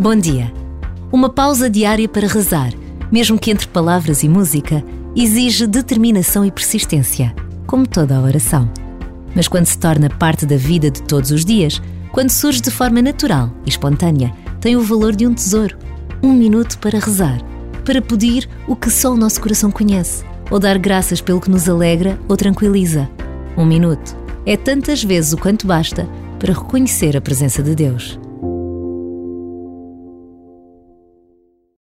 Bom dia. Uma pausa diária para rezar, mesmo que entre palavras e música, exige determinação e persistência, como toda a oração. Mas quando se torna parte da vida de todos os dias, quando surge de forma natural e espontânea, tem o valor de um tesouro. Um minuto para rezar, para pedir o que só o nosso coração conhece, ou dar graças pelo que nos alegra ou tranquiliza. Um minuto é tantas vezes o quanto basta para reconhecer a presença de Deus.